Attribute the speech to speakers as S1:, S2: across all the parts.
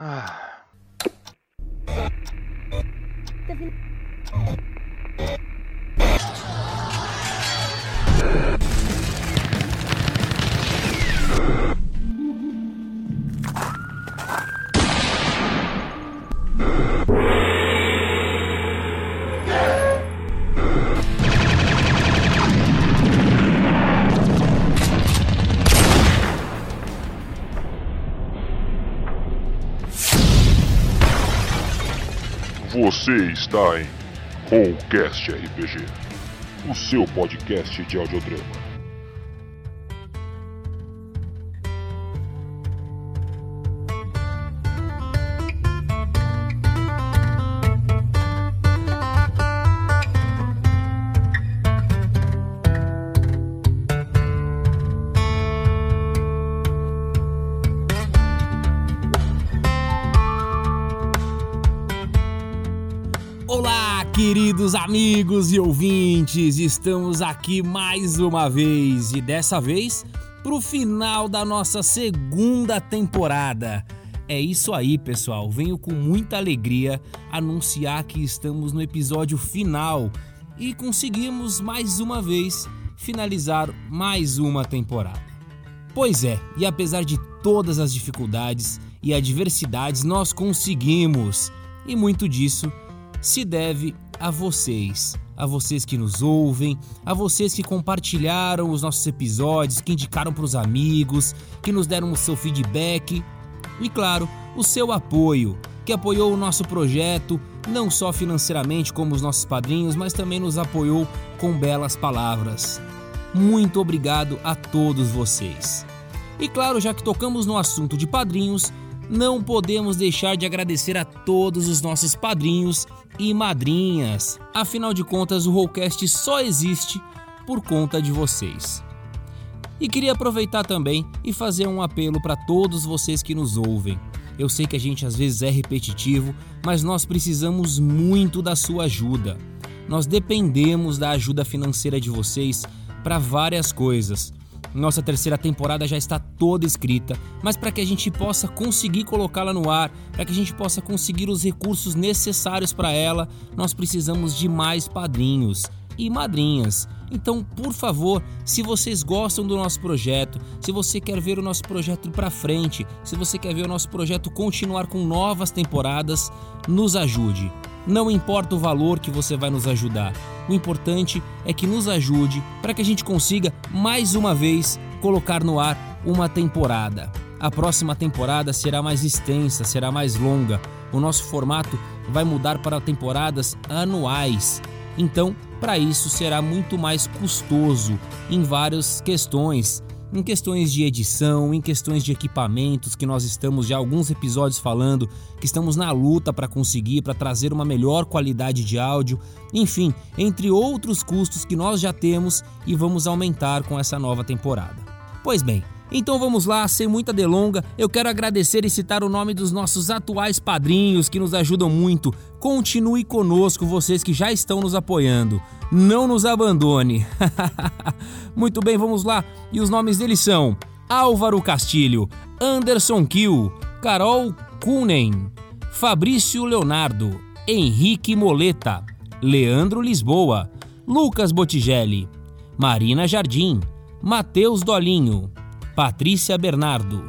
S1: Ah.
S2: Você está em Rollcast RPG, o seu podcast de audiodrama.
S3: Queridos amigos e ouvintes, estamos aqui mais uma vez e dessa vez pro final da nossa segunda temporada. É isso aí, pessoal. Venho com muita alegria anunciar que estamos no episódio final e conseguimos mais uma vez finalizar mais uma temporada. Pois é, e apesar de todas as dificuldades e adversidades, nós conseguimos. E muito disso se deve a vocês, a vocês que nos ouvem, a vocês que compartilharam os nossos episódios, que indicaram para os amigos, que nos deram o seu feedback e, claro, o seu apoio, que apoiou o nosso projeto, não só financeiramente como os nossos padrinhos, mas também nos apoiou com belas palavras. Muito obrigado a todos vocês. E claro, já que tocamos no assunto de padrinhos, não podemos deixar de agradecer a todos os nossos padrinhos e madrinhas. Afinal de contas, o Rollcast só existe por conta de vocês. E queria aproveitar também e fazer um apelo para todos vocês que nos ouvem. Eu sei que a gente às vezes é repetitivo, mas nós precisamos muito da sua ajuda. Nós dependemos da ajuda financeira de vocês para várias coisas. Nossa terceira temporada já está toda escrita, mas para que a gente possa conseguir colocá-la no ar, para que a gente possa conseguir os recursos necessários para ela, nós precisamos de mais padrinhos e madrinhas. Então, por favor, se vocês gostam do nosso projeto, se você quer ver o nosso projeto para frente, se você quer ver o nosso projeto continuar com novas temporadas, nos ajude. Não importa o valor que você vai nos ajudar, o importante é que nos ajude para que a gente consiga mais uma vez colocar no ar uma temporada. A próxima temporada será mais extensa, será mais longa. O nosso formato vai mudar para temporadas anuais. Então, para isso será muito mais custoso em várias questões, em questões de edição, em questões de equipamentos que nós estamos já alguns episódios falando, que estamos na luta para conseguir, para trazer uma melhor qualidade de áudio, enfim, entre outros custos que nós já temos e vamos aumentar com essa nova temporada. Pois bem, então vamos lá, sem muita delonga, eu quero agradecer e citar o nome dos nossos atuais padrinhos que nos ajudam muito. Continue conosco, vocês que já estão nos apoiando. Não nos abandone. muito bem, vamos lá. E os nomes deles são Álvaro Castilho, Anderson Kill, Carol Kunen, Fabrício Leonardo, Henrique Moleta, Leandro Lisboa, Lucas Botigelli, Marina Jardim, Matheus Dolinho, Patrícia Bernardo,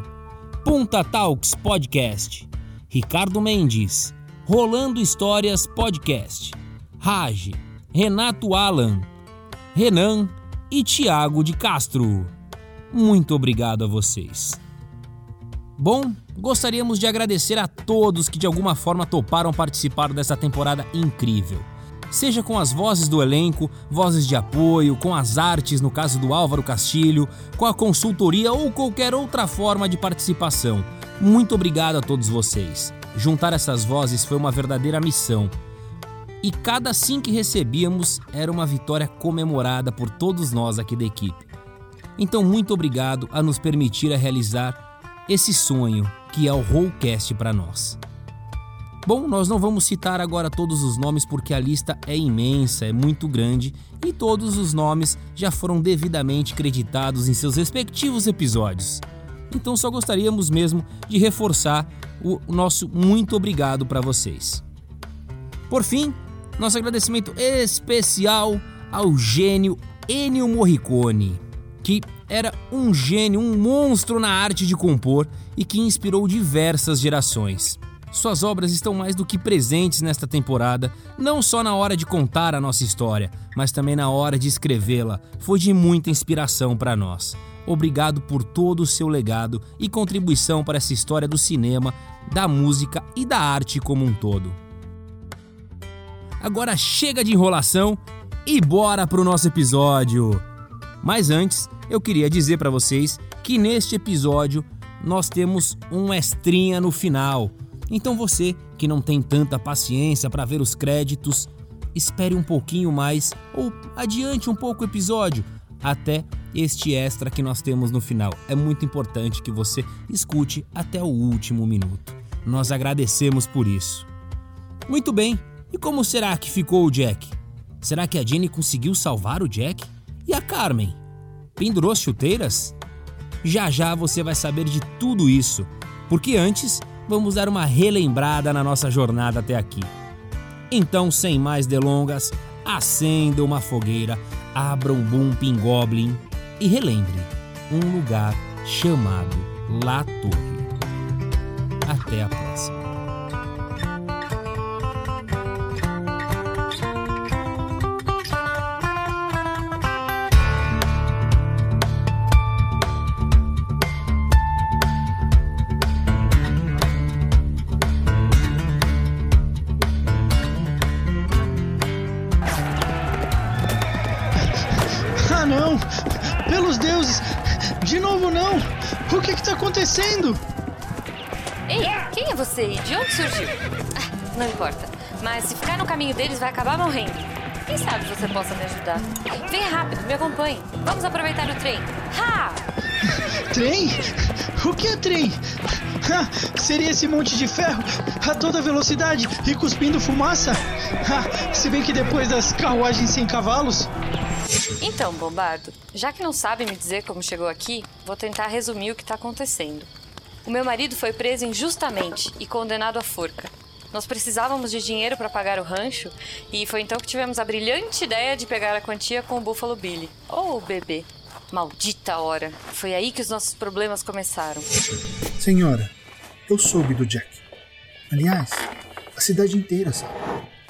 S3: Punta Talks Podcast, Ricardo Mendes, Rolando Histórias Podcast, Raj, Renato Alan, Renan e Tiago de Castro. Muito obrigado a vocês. Bom, gostaríamos de agradecer a todos que de alguma forma toparam participar dessa temporada incrível seja com as vozes do elenco, vozes de apoio, com as artes, no caso do Álvaro Castilho, com a consultoria ou qualquer outra forma de participação. Muito obrigado a todos vocês. Juntar essas vozes foi uma verdadeira missão. E cada sim que recebíamos era uma vitória comemorada por todos nós aqui da equipe. Então, muito obrigado a nos permitir a realizar esse sonho que é o Rollcast para nós. Bom, nós não vamos citar agora todos os nomes porque a lista é imensa, é muito grande e todos os nomes já foram devidamente creditados em seus respectivos episódios. Então só gostaríamos mesmo de reforçar o nosso muito obrigado para vocês. Por fim, nosso agradecimento especial ao gênio Ennio Morricone, que era um gênio, um monstro na arte de compor e que inspirou diversas gerações. Suas obras estão mais do que presentes nesta temporada, não só na hora de contar a nossa história, mas também na hora de escrevê-la. Foi de muita inspiração para nós. Obrigado por todo o seu legado e contribuição para essa história do cinema, da música e da arte como um todo. Agora chega de enrolação e bora pro nosso episódio. Mas antes, eu queria dizer para vocês que neste episódio nós temos um extrinha no final. Então você que não tem tanta paciência para ver os créditos, espere um pouquinho mais ou adiante um pouco o episódio até este extra que nós temos no final. É muito importante que você escute até o último minuto. Nós agradecemos por isso. Muito bem, e como será que ficou o Jack? Será que a Jenny conseguiu salvar o Jack? E a Carmen? Pendurou chuteiras? Já já você vai saber de tudo isso, porque antes vamos dar uma relembrada na nossa jornada até aqui. Então, sem mais delongas, acenda uma fogueira, abra um Bumping Goblin e relembre um lugar chamado La Torre. Até a próxima.
S1: Acontecendo?
S4: Ei, quem é você e de onde surgiu? Ah, não importa. Mas se ficar no caminho deles, vai acabar morrendo. Quem sabe você possa me ajudar? Venha rápido, me acompanhe. Vamos aproveitar o trem. Ha!
S1: Trem? O que é trem? Ah, seria esse monte de ferro a toda velocidade e cuspindo fumaça? Ah, se bem que depois das carruagens sem cavalos.
S4: Então, Bombardo, já que não sabe me dizer como chegou aqui, vou tentar resumir o que está acontecendo. O meu marido foi preso injustamente e condenado à forca. Nós precisávamos de dinheiro para pagar o rancho e foi então que tivemos a brilhante ideia de pegar a quantia com o Buffalo Billy, ou o bebê. Maldita hora! Foi aí que os nossos problemas começaram.
S5: Senhora, eu soube do Jack. Aliás, a cidade inteira sabe.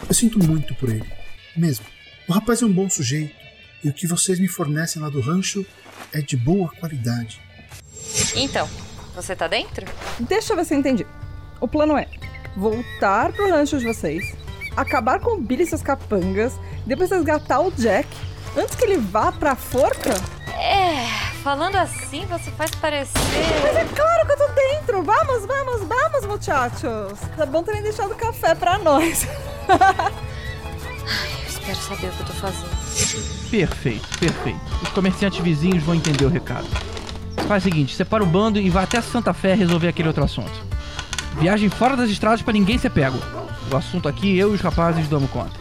S5: Eu sinto muito por ele. Mesmo. O rapaz é um bom sujeito. E o que vocês me fornecem lá do rancho é de boa qualidade.
S4: Então, você tá dentro?
S6: Deixa eu ver se eu entendi. O plano é voltar pro rancho de vocês, acabar com o Billy e seus capangas, depois resgatar o Jack, antes que ele vá pra forca?
S4: É, falando assim, você faz parecer.
S6: Mas é claro que eu tô dentro! Vamos, vamos, vamos, muchachos! Tá bom terem deixado café pra nós.
S4: Eu espero saber o que eu tô fazendo.
S7: Perfeito, perfeito. Os comerciantes vizinhos vão entender o recado. Faz o seguinte, separa o bando e vá até Santa Fé resolver aquele outro assunto. Viagem fora das estradas pra ninguém ser pego. O assunto aqui eu e os rapazes damos conta.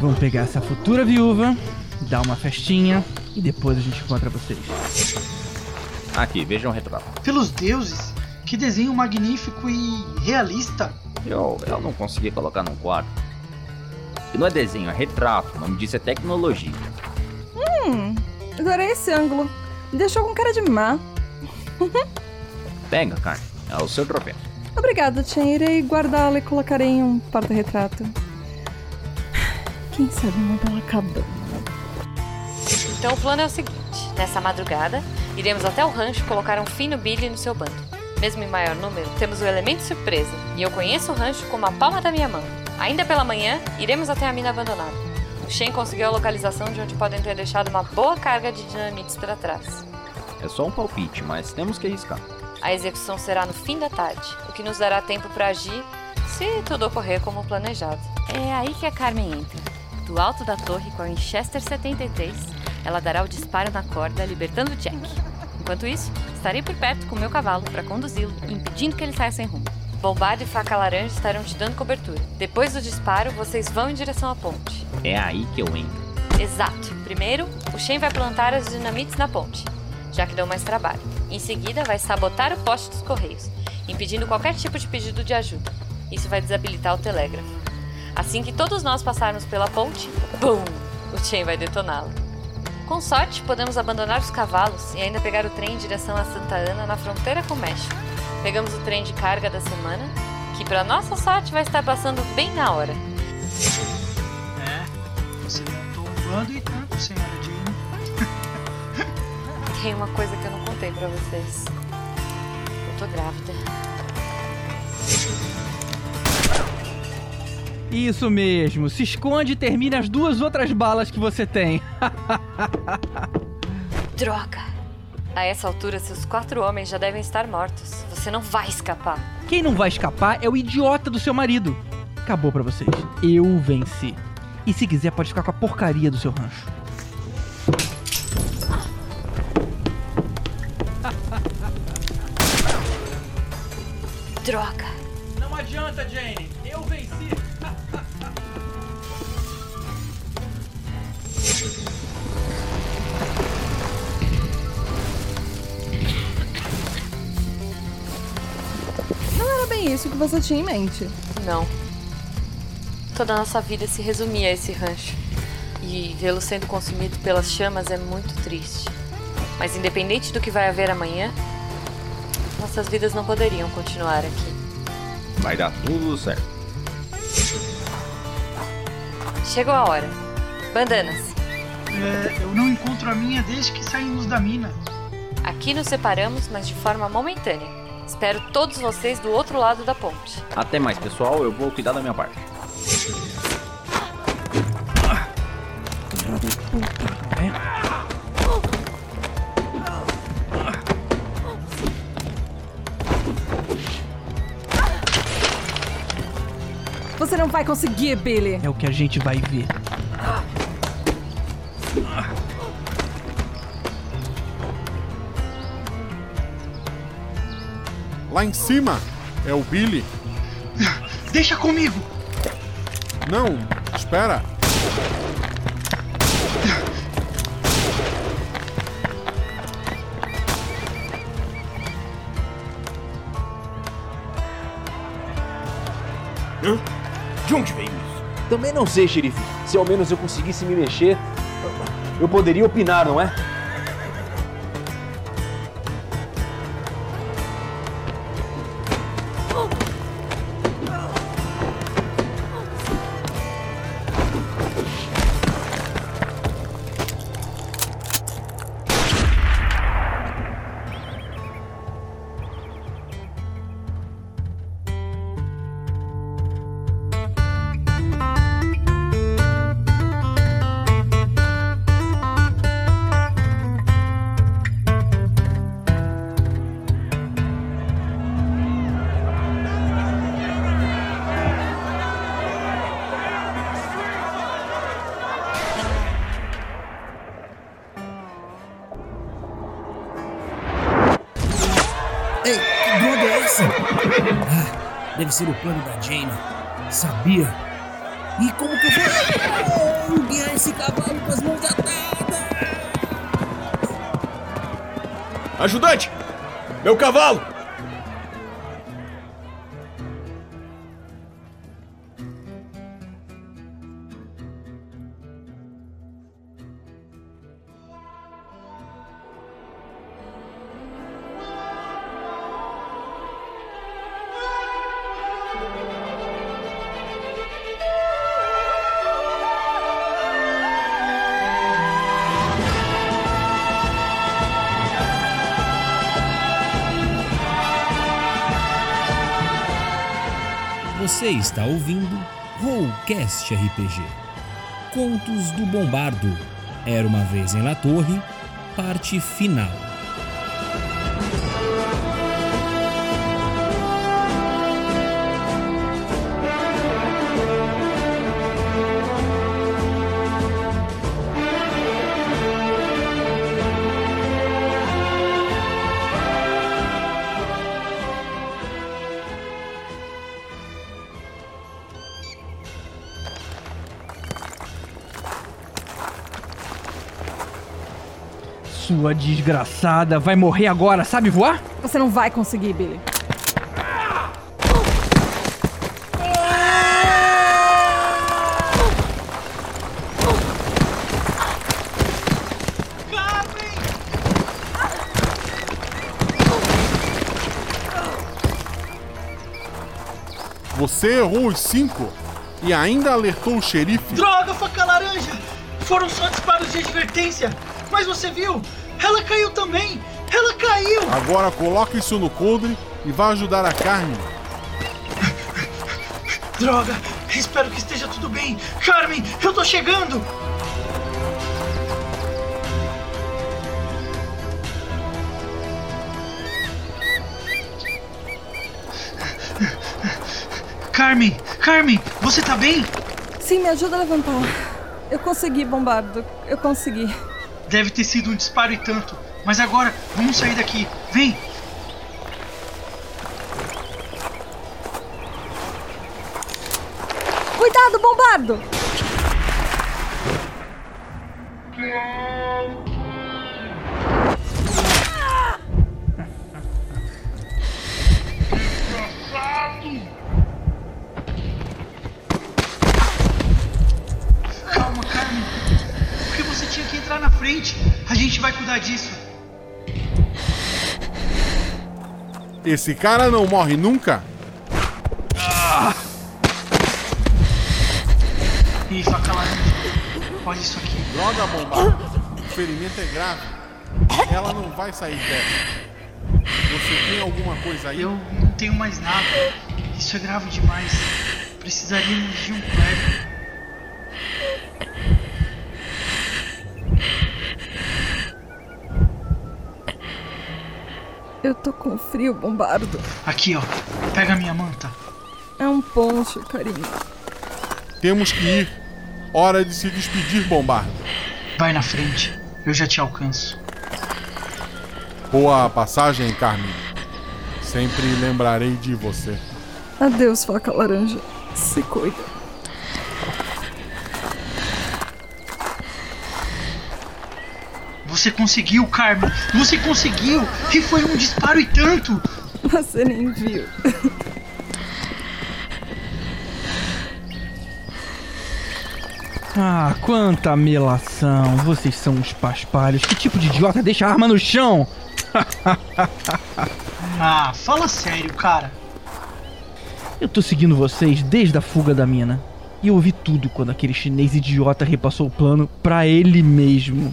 S7: Vamos pegar essa futura viúva, dar uma festinha e depois a gente encontra vocês.
S8: Aqui, vejam o retrato.
S1: Pelos deuses! Que desenho magnífico e realista!
S8: Eu, eu não consegui colocar num quadro. E não é desenho, é retrato. O nome disso é tecnologia.
S6: Hum, adorei esse ângulo. Me deixou com cara de má.
S8: Pega, Carmen. É o seu troféu.
S6: Obrigada, Chen. Irei guardá-lo e colocarei em um porta-retrato. Quem sabe uma bela cabana.
S4: Então o plano é o seguinte: nessa madrugada, iremos até o rancho colocar um fim no Billy e no seu bando. Mesmo em maior número, temos o elemento surpresa, e eu conheço o rancho como a palma da minha mão. Ainda pela manhã, iremos até a mina abandonada. O Shen conseguiu a localização de onde podem ter deixado uma boa carga de dinamites para trás.
S8: É só um palpite, mas temos que arriscar.
S4: A execução será no fim da tarde, o que nos dará tempo para agir se tudo ocorrer como planejado. É aí que a Carmen entra. Do alto da torre com a Winchester 73, ela dará o disparo na corda, libertando Jack. Enquanto isso, estarei por perto com meu cavalo para conduzi-lo, impedindo que ele saia sem rumo. Bombardo e faca laranja estarão te dando cobertura. Depois do disparo, vocês vão em direção à ponte.
S8: É aí que eu entro.
S4: Exato. Primeiro, o Shen vai plantar as dinamites na ponte, já que dão mais trabalho. Em seguida, vai sabotar o poste dos correios, impedindo qualquer tipo de pedido de ajuda. Isso vai desabilitar o telégrafo. Assim que todos nós passarmos pela ponte, BUM! O Chain vai detoná-lo. Com sorte, podemos abandonar os cavalos e ainda pegar o trem em direção a Santa Ana, na fronteira com o México. Pegamos o trem de carga da semana, que para nossa sorte vai estar passando bem na hora.
S1: É, você montou um bando e tanto, senhora Jane.
S4: Tem uma coisa que eu não contei pra vocês. Eu tô grávida.
S7: Isso mesmo, se esconde e termine as duas outras balas que você tem.
S4: Droga! A essa altura, seus quatro homens já devem estar mortos. Você não vai escapar.
S7: Quem não vai escapar é o idiota do seu marido. Acabou pra vocês. Eu venci. E se quiser, pode ficar com a porcaria do seu rancho.
S4: Droga!
S6: Isso que você tinha em mente.
S4: Não. Toda a nossa vida se resumia a esse rancho. E vê-lo sendo consumido pelas chamas é muito triste. Mas independente do que vai haver amanhã, nossas vidas não poderiam continuar aqui.
S8: Vai dar tudo certo.
S4: Chegou a hora. Bandanas.
S1: É, eu não encontro a minha desde que saímos da mina.
S4: Aqui nos separamos, mas de forma momentânea. Espero todos vocês do outro lado da ponte.
S8: Até mais, pessoal. Eu vou cuidar da minha parte.
S6: Você não vai conseguir, Billy.
S7: É o que a gente vai ver.
S9: Lá em cima é o Billy.
S1: Deixa comigo!
S9: Não, espera.
S10: Hã? De onde veio isso? Também não sei, xerife. Se ao menos eu conseguisse me mexer, eu poderia opinar, não é?
S3: Ah, deve ser o plano da Jane. Sabia. E como que eu vou guiar esse cavalo com as mãos atadas?
S10: Ajudante! Meu cavalo!
S3: Você está ouvindo Rollcast RPG. Contos do Bombardo. Era uma vez em La Torre, parte final.
S7: Sua desgraçada vai morrer agora, sabe voar?
S6: Você não vai conseguir, Billy.
S9: Você errou os cinco e ainda alertou o xerife.
S1: Droga, faca laranja! Foram só disparos de advertência. Mas você viu? Ela caiu também! Ela caiu!
S9: Agora coloca isso no coldre e vá ajudar a Carmen.
S1: Droga! Espero que esteja tudo bem. Carmen, eu tô chegando! Carmen, Carmen, você tá bem?
S6: Sim, me ajuda a levantar. Eu consegui, Bombardo. Eu consegui.
S1: Deve ter sido um disparo e tanto. Mas agora, vamos sair daqui. Vem!
S6: Cuidado, Bombardo!
S1: Frente. A gente vai cuidar disso.
S9: Esse cara não morre nunca?
S1: Ih, faca laranja. Olha isso aqui.
S9: Droga, bomba. O ferimento é grave. Ela não vai sair dessa. Você tem alguma coisa aí?
S1: Eu não tenho mais nada. Isso é grave demais. Precisaríamos de um clérigo.
S6: Eu tô com frio, Bombardo.
S1: Aqui, ó. Pega minha manta.
S6: É um poncho, carinho.
S9: Temos que ir. Hora de se despedir, Bombardo.
S1: Vai na frente. Eu já te alcanço.
S9: Boa passagem, Carmen. Sempre lembrarei de você.
S6: Adeus, faca laranja. Se cuida.
S1: Você conseguiu, Carmen. Você conseguiu. E foi um disparo e tanto.
S6: Você nem viu.
S7: Ah, quanta melação. Vocês são uns paspalhos. Que tipo de idiota deixa a arma no chão?
S1: Ah, fala sério, cara.
S7: Eu tô seguindo vocês desde a fuga da mina. E eu ouvi tudo quando aquele chinês idiota repassou o plano pra ele mesmo.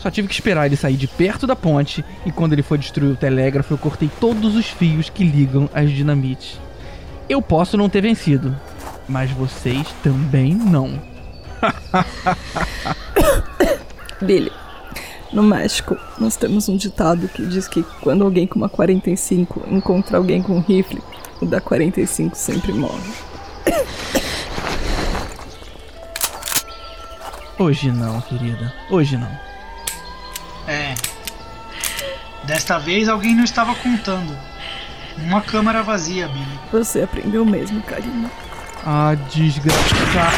S7: Só tive que esperar ele sair de perto da ponte e quando ele foi destruir o telégrafo eu cortei todos os fios que ligam as dinamites. Eu posso não ter vencido, mas vocês também não.
S6: Billy, no México, nós temos um ditado que diz que quando alguém com uma 45 encontra alguém com um rifle, o da 45 sempre morre.
S7: Hoje não, querida. Hoje não.
S1: Desta vez alguém não estava contando. Uma câmara vazia, Billy.
S6: Você aprendeu mesmo, carinho.
S7: Ah, desgraçado.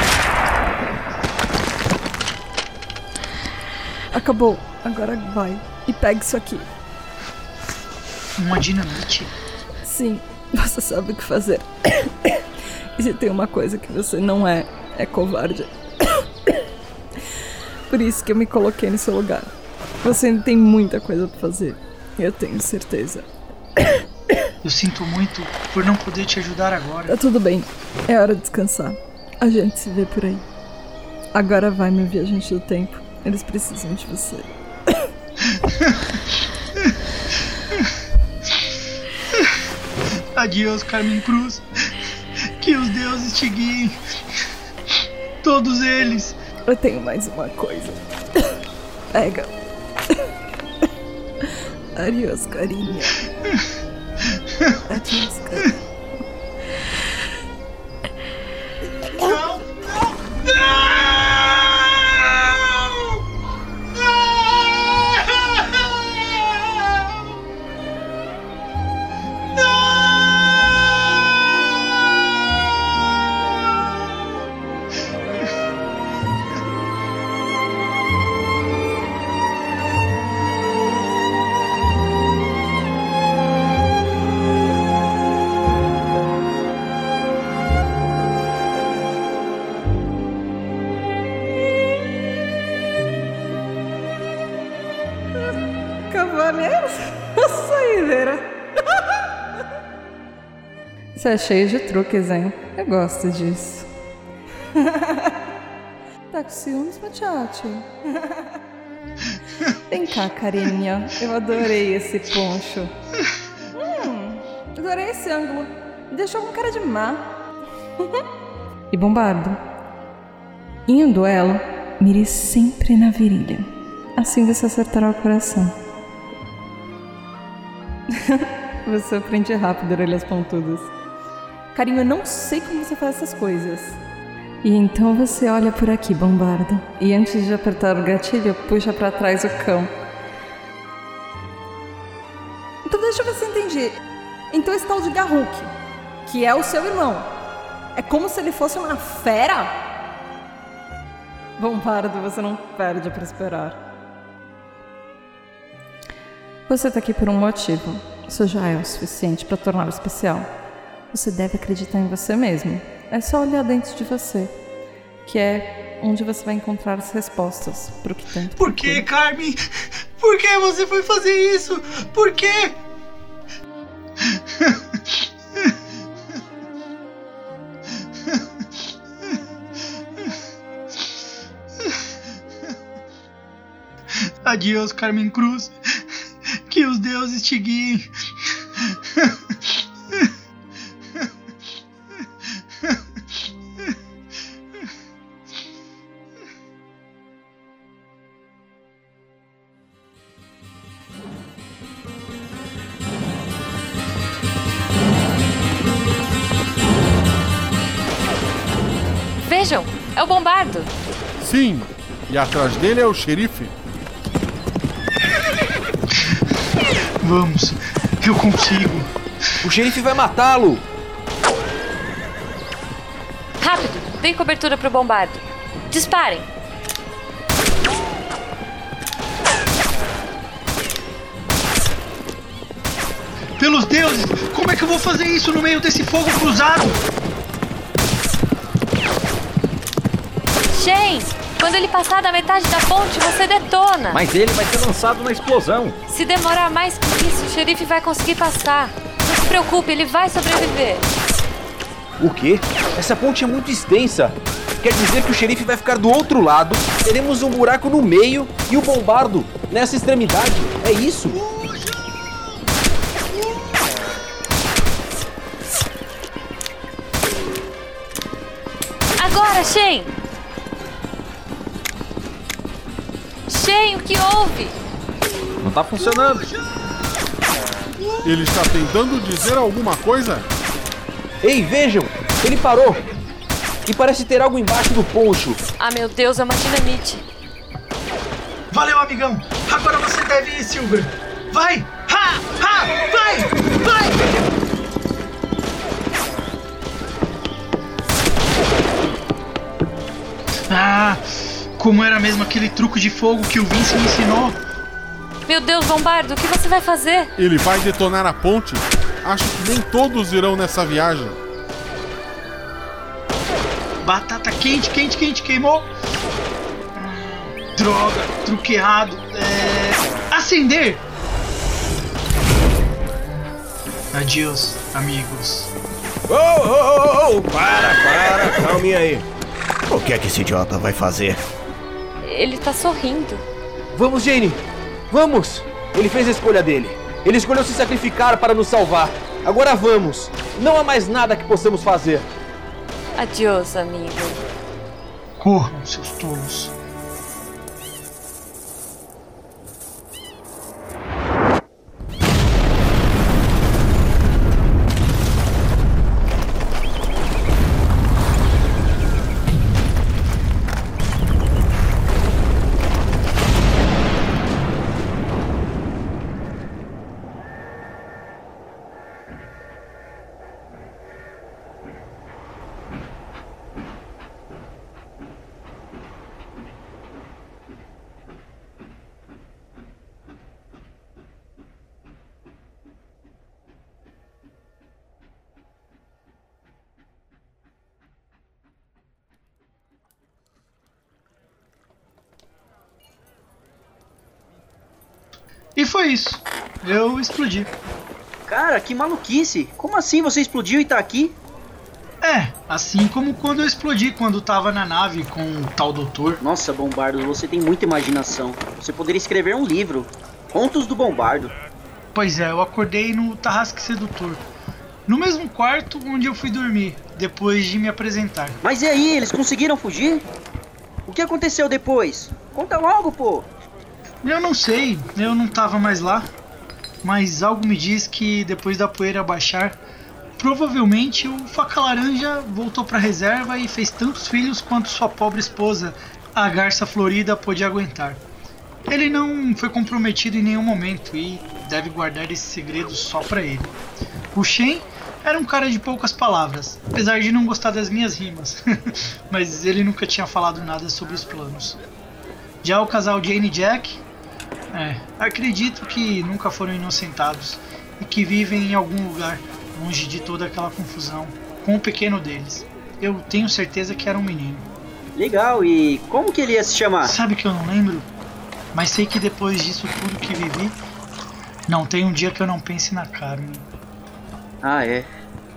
S6: Acabou. Agora vai. E pegue isso aqui.
S1: Uma dinamite?
S6: Sim, você sabe o que fazer. E se tem uma coisa que você não é, é covarde. Por isso que eu me coloquei no seu lugar. Você ainda tem muita coisa pra fazer. Eu tenho certeza.
S1: Eu sinto muito por não poder te ajudar agora.
S6: Tá tudo bem. É hora de descansar. A gente se vê por aí. Agora vai, meu viajante do tempo. Eles precisam de você.
S1: Adeus, Carmen Cruz. Que os deuses te guiem. Todos eles.
S6: Eu tenho mais uma coisa. Pega. Adiós, carinha. Adiós, carinha. Cavaleiros, saideira. Você é cheio de truques, hein? Eu gosto disso. tá com ciúmes, Machate? Vem cá, carinha. Eu adorei esse poncho. Hum, adorei esse ângulo. Me deixou com cara de má. e Bombardo, em um duelo, mire sempre na virilha. Assim você acertará o coração. você aprende rápido, orelhas pontudas. Carinho, eu não sei como você faz essas coisas. E então você olha por aqui, Bombardo, e antes de apertar o gatilho, puxa para trás o cão. Então deixa eu ver se eu entendi. Então esse tal de Garruk, que é o seu irmão, é como se ele fosse uma fera? Bombardo, você não perde para esperar. Você está aqui por um motivo. Isso já é o suficiente para torná-lo especial. Você deve acreditar em você mesmo. É só olhar dentro de você, que é onde você vai encontrar as respostas para o que tanto.
S1: Por que, Carmen? Por que você foi fazer isso? Por quê? Adeus, Carmen Cruz. Que os deuses te guiem.
S4: Vejam, é o bombardo.
S9: Sim, e atrás dele é o xerife.
S1: Vamos, eu consigo.
S10: O xerife vai matá-lo!
S4: Rápido, deem cobertura pro bombardo. Disparem.
S1: Pelos deuses, como é que eu vou fazer isso no meio desse fogo cruzado?
S4: Shane, quando ele passar da metade da ponte, você detona.
S8: Mas ele vai ser lançado na explosão.
S4: Se demorar mais que isso, o xerife vai conseguir passar. Não se preocupe, ele vai sobreviver.
S10: O quê? Essa ponte é muito extensa. Quer dizer que o xerife vai ficar do outro lado, teremos um buraco no meio e o bombardo nessa extremidade. É isso?
S4: Agora, Shane! Shane, o que houve?
S8: Não tá funcionando.
S9: Ele está tentando dizer alguma coisa?
S10: Ei, vejam! Ele parou! E parece ter algo embaixo do poncho.
S4: Ah, meu Deus, é uma dinamite.
S1: Valeu, amigão. Agora você deve ir, Silver. Vai! Ha! Ha! Vai! Vai! Ah, como era mesmo aquele truque de fogo que o Vince me ensinou.
S4: Meu Deus, Bombardo, o que você vai fazer?
S9: Ele vai detonar a ponte? Acho que nem todos irão nessa viagem.
S1: Batata quente, quente, quente, queimou. Droga, truque errado. É... Acender! Adeus, amigos.
S11: Ô, ô, ô, ô, para, para, calminha aí. O que é que esse idiota vai fazer?
S4: Ele tá sorrindo.
S10: Vamos, Jane! Vamos! Ele fez a escolha dele. Ele escolheu se sacrificar para nos salvar. Agora vamos! Não há mais nada que possamos fazer.
S4: Adeus, amigo.
S1: Corram, seus tolos. E foi isso. Eu explodi.
S12: Cara, que maluquice! Como assim você explodiu e tá aqui?
S1: É, assim como quando eu explodi quando tava na nave com o tal doutor.
S12: Nossa, Bombardo, você tem muita imaginação. Você poderia escrever um livro. Contos do Bombardo.
S1: Pois é, eu acordei no Tarrasque Sedutor. No mesmo quarto onde eu fui dormir, depois de me apresentar.
S12: Mas e aí, eles conseguiram fugir? O que aconteceu depois? Conta logo, pô!
S1: Eu não sei, eu não tava mais lá. Mas algo me diz que depois da poeira baixar, provavelmente o Faca Laranja voltou pra reserva e fez tantos filhos quanto sua pobre esposa, a Garça Florida, pôde aguentar. Ele não foi comprometido em nenhum momento e deve guardar esse segredo só para ele. O Shen era um cara de poucas palavras, apesar de não gostar das minhas rimas, mas ele nunca tinha falado nada sobre os planos. Já o casal Jane e Jack, é, acredito que nunca foram inocentados e que vivem em algum lugar longe de toda aquela confusão, com o pequeno deles. Eu tenho certeza que era um menino.
S12: Legal, e como que ele ia se chamar?
S1: Sabe que eu não lembro? Mas sei que depois disso tudo que vivi, não tem um dia que eu não pense na Carmen.
S12: Ah, é.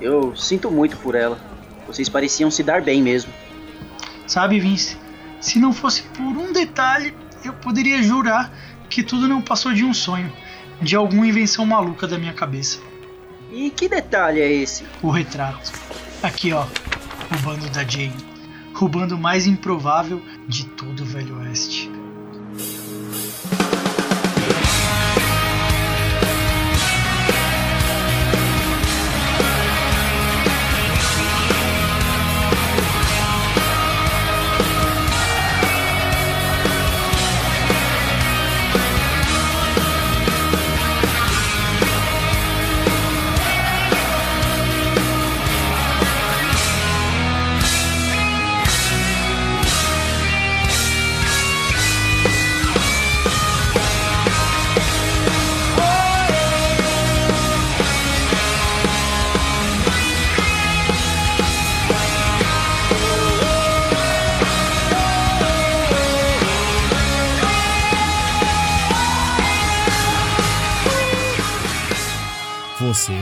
S12: Eu sinto muito por ela. Vocês pareciam se dar bem mesmo.
S1: Sabe, Vince, se não fosse por um detalhe, eu poderia jurar que tudo não passou de um sonho, de alguma invenção maluca da minha cabeça.
S12: E que detalhe é esse?
S1: O retrato. Aqui, ó, o bando da Jane. O bando mais improvável de todo o Velho Oeste.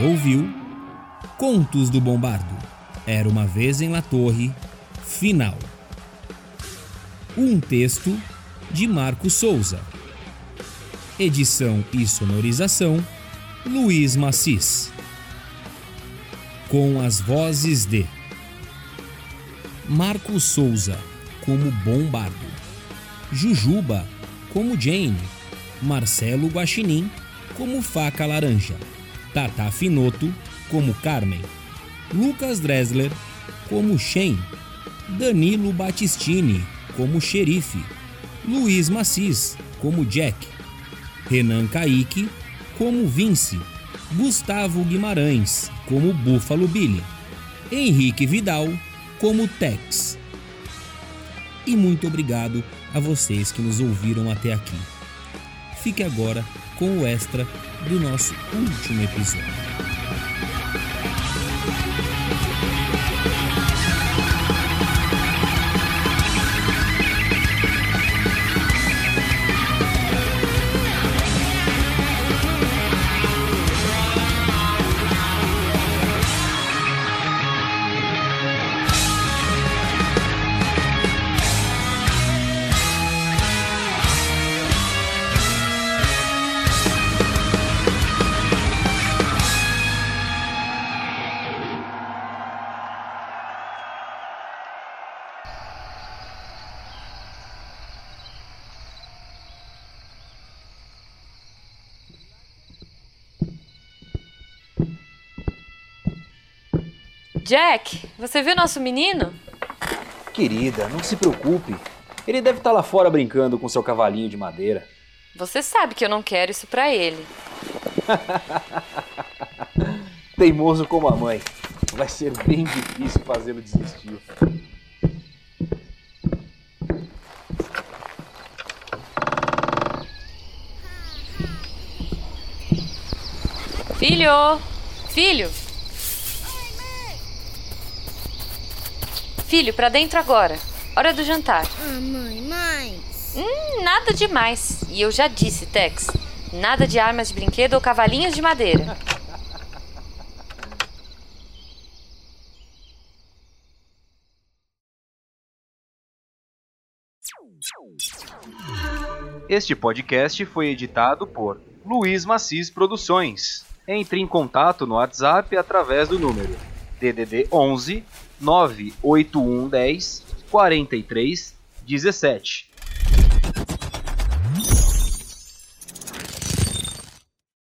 S3: Ouviu Contos do Bombardo. Era uma vez em La Torre, final. Um texto de Marco Souza. Edição e sonorização Luiz Macis. Com as vozes de Marco Souza como Bombardo, Jujuba como Jane, Marcelo Guaxinim como Faca Laranja. Tata Finoto como Carmen, Lucas Dressler como Shen, Danilo Battistini como Xerife, Luiz Macis como Jack, Renan Kaique como Vince, Gustavo Guimarães como Buffalo Billy, Henrique Vidal como Tex. E muito obrigado a vocês que nos ouviram até aqui. Fique agora com o extra do nosso último episódio.
S4: Jack, você viu nosso menino?
S10: Querida, não se preocupe. Ele deve estar lá fora brincando com seu cavalinho de madeira.
S4: Você sabe que eu não quero isso pra ele.
S10: Teimoso como a mãe. Vai ser bem difícil fazê-lo desistir.
S4: Filho! Filho! Filho, pra dentro agora. Hora do jantar.
S13: Ah, mãe, mãe.
S4: Hum, nada demais. E eu já disse, Tex. Nada de armas de brinquedo ou cavalinhos de madeira.
S3: Este podcast foi editado por Luiz Macis Produções. Entre em contato no WhatsApp através do número DDD 11 98110 43 17